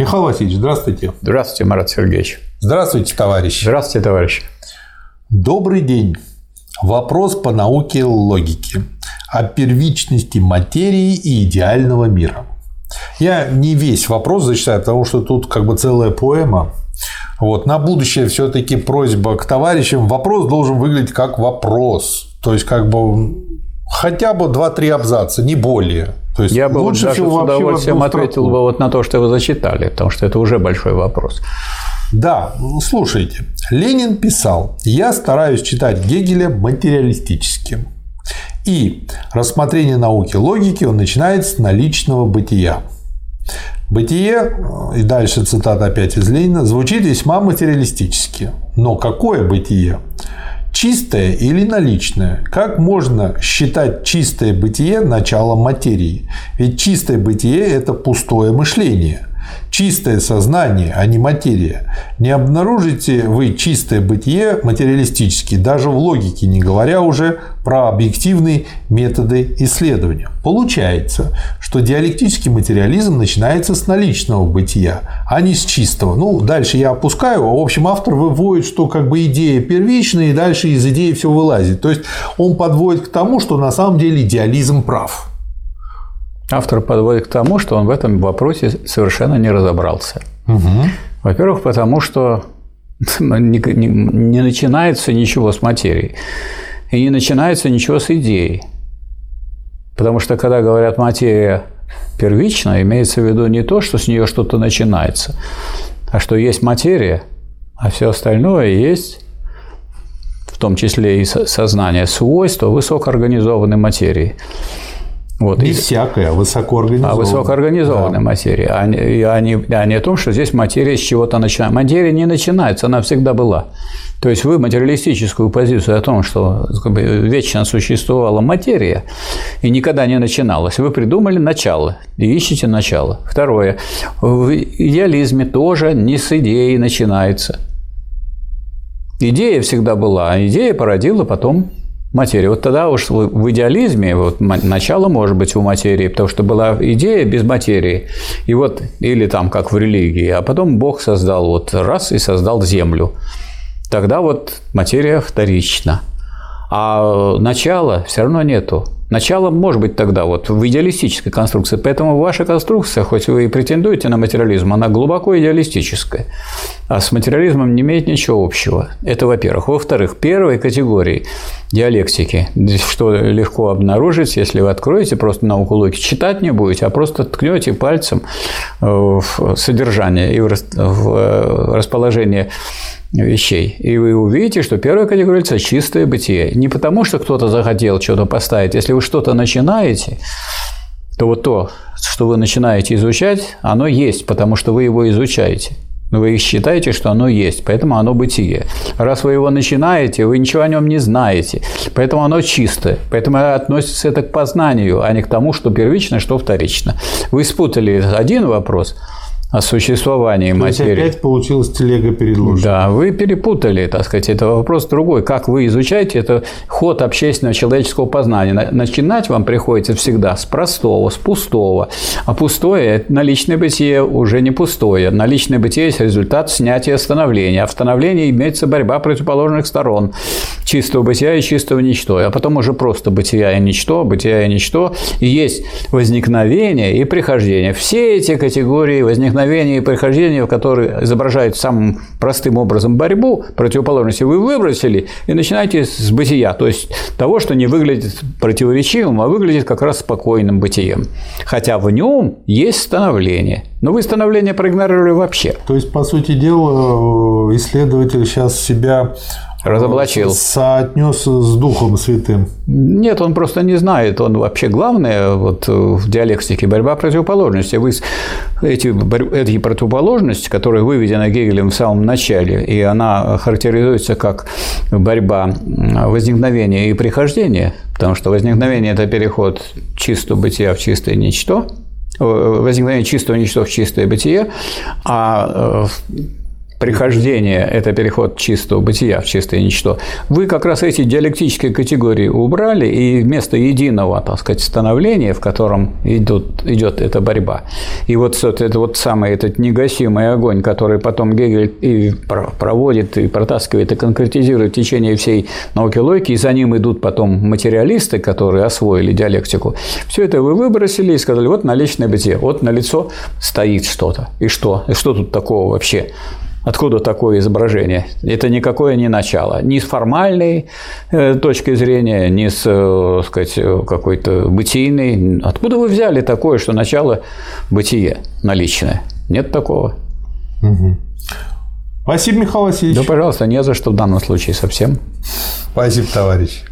Михаил Васильевич, здравствуйте. Здравствуйте, Марат Сергеевич. Здравствуйте, товарищ. Здравствуйте, товарищ. Добрый день. Вопрос по науке логики о первичности материи и идеального мира. Я не весь вопрос зачитаю, потому что тут как бы целая поэма. Вот. На будущее все-таки просьба к товарищам. Вопрос должен выглядеть как вопрос. То есть, как бы хотя бы 2-3 абзаца, не более. То есть, Я бы лучше даже всего с удовольствием ответил бы вот на то, что вы зачитали, потому что это уже большой вопрос. Да, слушайте. Ленин писал, я стараюсь читать Гегеля материалистически. И рассмотрение науки логики он начинает с наличного бытия. Бытие, и дальше цитата опять из Ленина, звучит весьма материалистически. Но какое бытие? Чистое или наличное? Как можно считать чистое бытие началом материи? Ведь чистое бытие – это пустое мышление чистое сознание, а не материя. Не обнаружите вы чистое бытие материалистически, даже в логике, не говоря уже про объективные методы исследования. Получается, что диалектический материализм начинается с наличного бытия, а не с чистого. Ну, дальше я опускаю, а в общем автор выводит, что как бы идея первичная, и дальше из идеи все вылазит. То есть он подводит к тому, что на самом деле идеализм прав. Автор подводит к тому, что он в этом вопросе совершенно не разобрался. Угу. Во-первых, потому что не, не, не начинается ничего с материи. И не начинается ничего с идеей. Потому что, когда говорят материя первична, имеется в виду не то, что с нее что-то начинается, а что есть материя, а все остальное есть, в том числе и сознание, свойства высокоорганизованной материи. Вот. Не всякая, а высокоорганизованная. А высокоорганизованная да. материя. А не, а, не, а не о том, что здесь материя с чего-то начинается. Материя не начинается, она всегда была. То есть вы материалистическую позицию о том, что как бы, вечно существовала материя и никогда не начиналась, вы придумали начало и ищете начало. Второе. В идеализме тоже не с идеей начинается. Идея всегда была, а идея породила потом материи. Вот тогда уж в идеализме вот, начало может быть у материи, потому что была идея без материи. И вот, или там как в религии, а потом Бог создал вот раз и создал Землю. Тогда вот материя вторична. А начала все равно нету. Начало может быть тогда вот в идеалистической конструкции. Поэтому ваша конструкция, хоть вы и претендуете на материализм, она глубоко идеалистическая. А с материализмом не имеет ничего общего. Это во-первых. Во-вторых, первой категории диалектики, что легко обнаружить, если вы откроете просто науку логики, читать не будете, а просто ткнете пальцем в содержание и в э, расположение вещей. И вы увидите, что первая категория – чистое бытие. Не потому, что кто-то захотел что-то поставить. Если вы что-то начинаете, то вот то, что вы начинаете изучать, оно есть, потому что вы его изучаете. Вы считаете, что оно есть, поэтому оно бытие. Раз вы его начинаете, вы ничего о нем не знаете, поэтому оно чистое. Поэтому относится это к познанию, а не к тому, что первично, что вторично. Вы спутали один вопрос – о существовании То материи. опять получилась телега перед лошадью. Да, вы перепутали, так сказать, это вопрос другой. Как вы изучаете, это ход общественного человеческого познания. Начинать вам приходится всегда с простого, с пустого. А пустое – наличное бытие уже не пустое. Наличное бытие есть результат снятия становления. А в становлении имеется борьба противоположных сторон. Чистого бытия и чистого ничто. А потом уже просто бытия и ничто, бытия и ничто. И есть возникновение и прихождение. Все эти категории возникновения возникновения и прихождения, которые изображают самым простым образом борьбу, противоположности вы выбросили и начинаете с бытия, то есть того, что не выглядит противоречивым, а выглядит как раз спокойным бытием. Хотя в нем есть становление. Но вы становление проигнорировали вообще. То есть, по сути дела, исследователь сейчас себя разоблачил. Соотнес с Духом Святым. Нет, он просто не знает. Он вообще главное вот в диалектике борьба противоположностей. Вы эти, эти противоположности, которые выведены Гегелем в самом начале, и она характеризуется как борьба возникновения и прихождения, потому что возникновение – это переход чистого бытия в чистое ничто, возникновение чистого ничто в чистое бытие, а прихождение – это переход чистого бытия в чистое ничто. Вы как раз эти диалектические категории убрали, и вместо единого, так сказать, становления, в котором идет, идет эта борьба, и вот это вот самый этот негасимый огонь, который потом Гегель и проводит, и протаскивает, и конкретизирует в течение всей науки логики, и за ним идут потом материалисты, которые освоили диалектику, все это вы выбросили и сказали, вот наличное бытие, вот на лицо стоит что-то. И что? И что тут такого вообще? Откуда такое изображение? Это никакое не начало. Ни с формальной э, точки зрения, ни с э, сказать, какой-то бытийной. Откуда вы взяли такое, что начало бытие наличное? Нет такого. Угу. Спасибо, Михаил Васильевич. Да, пожалуйста, не за что в данном случае совсем. Спасибо, товарищ.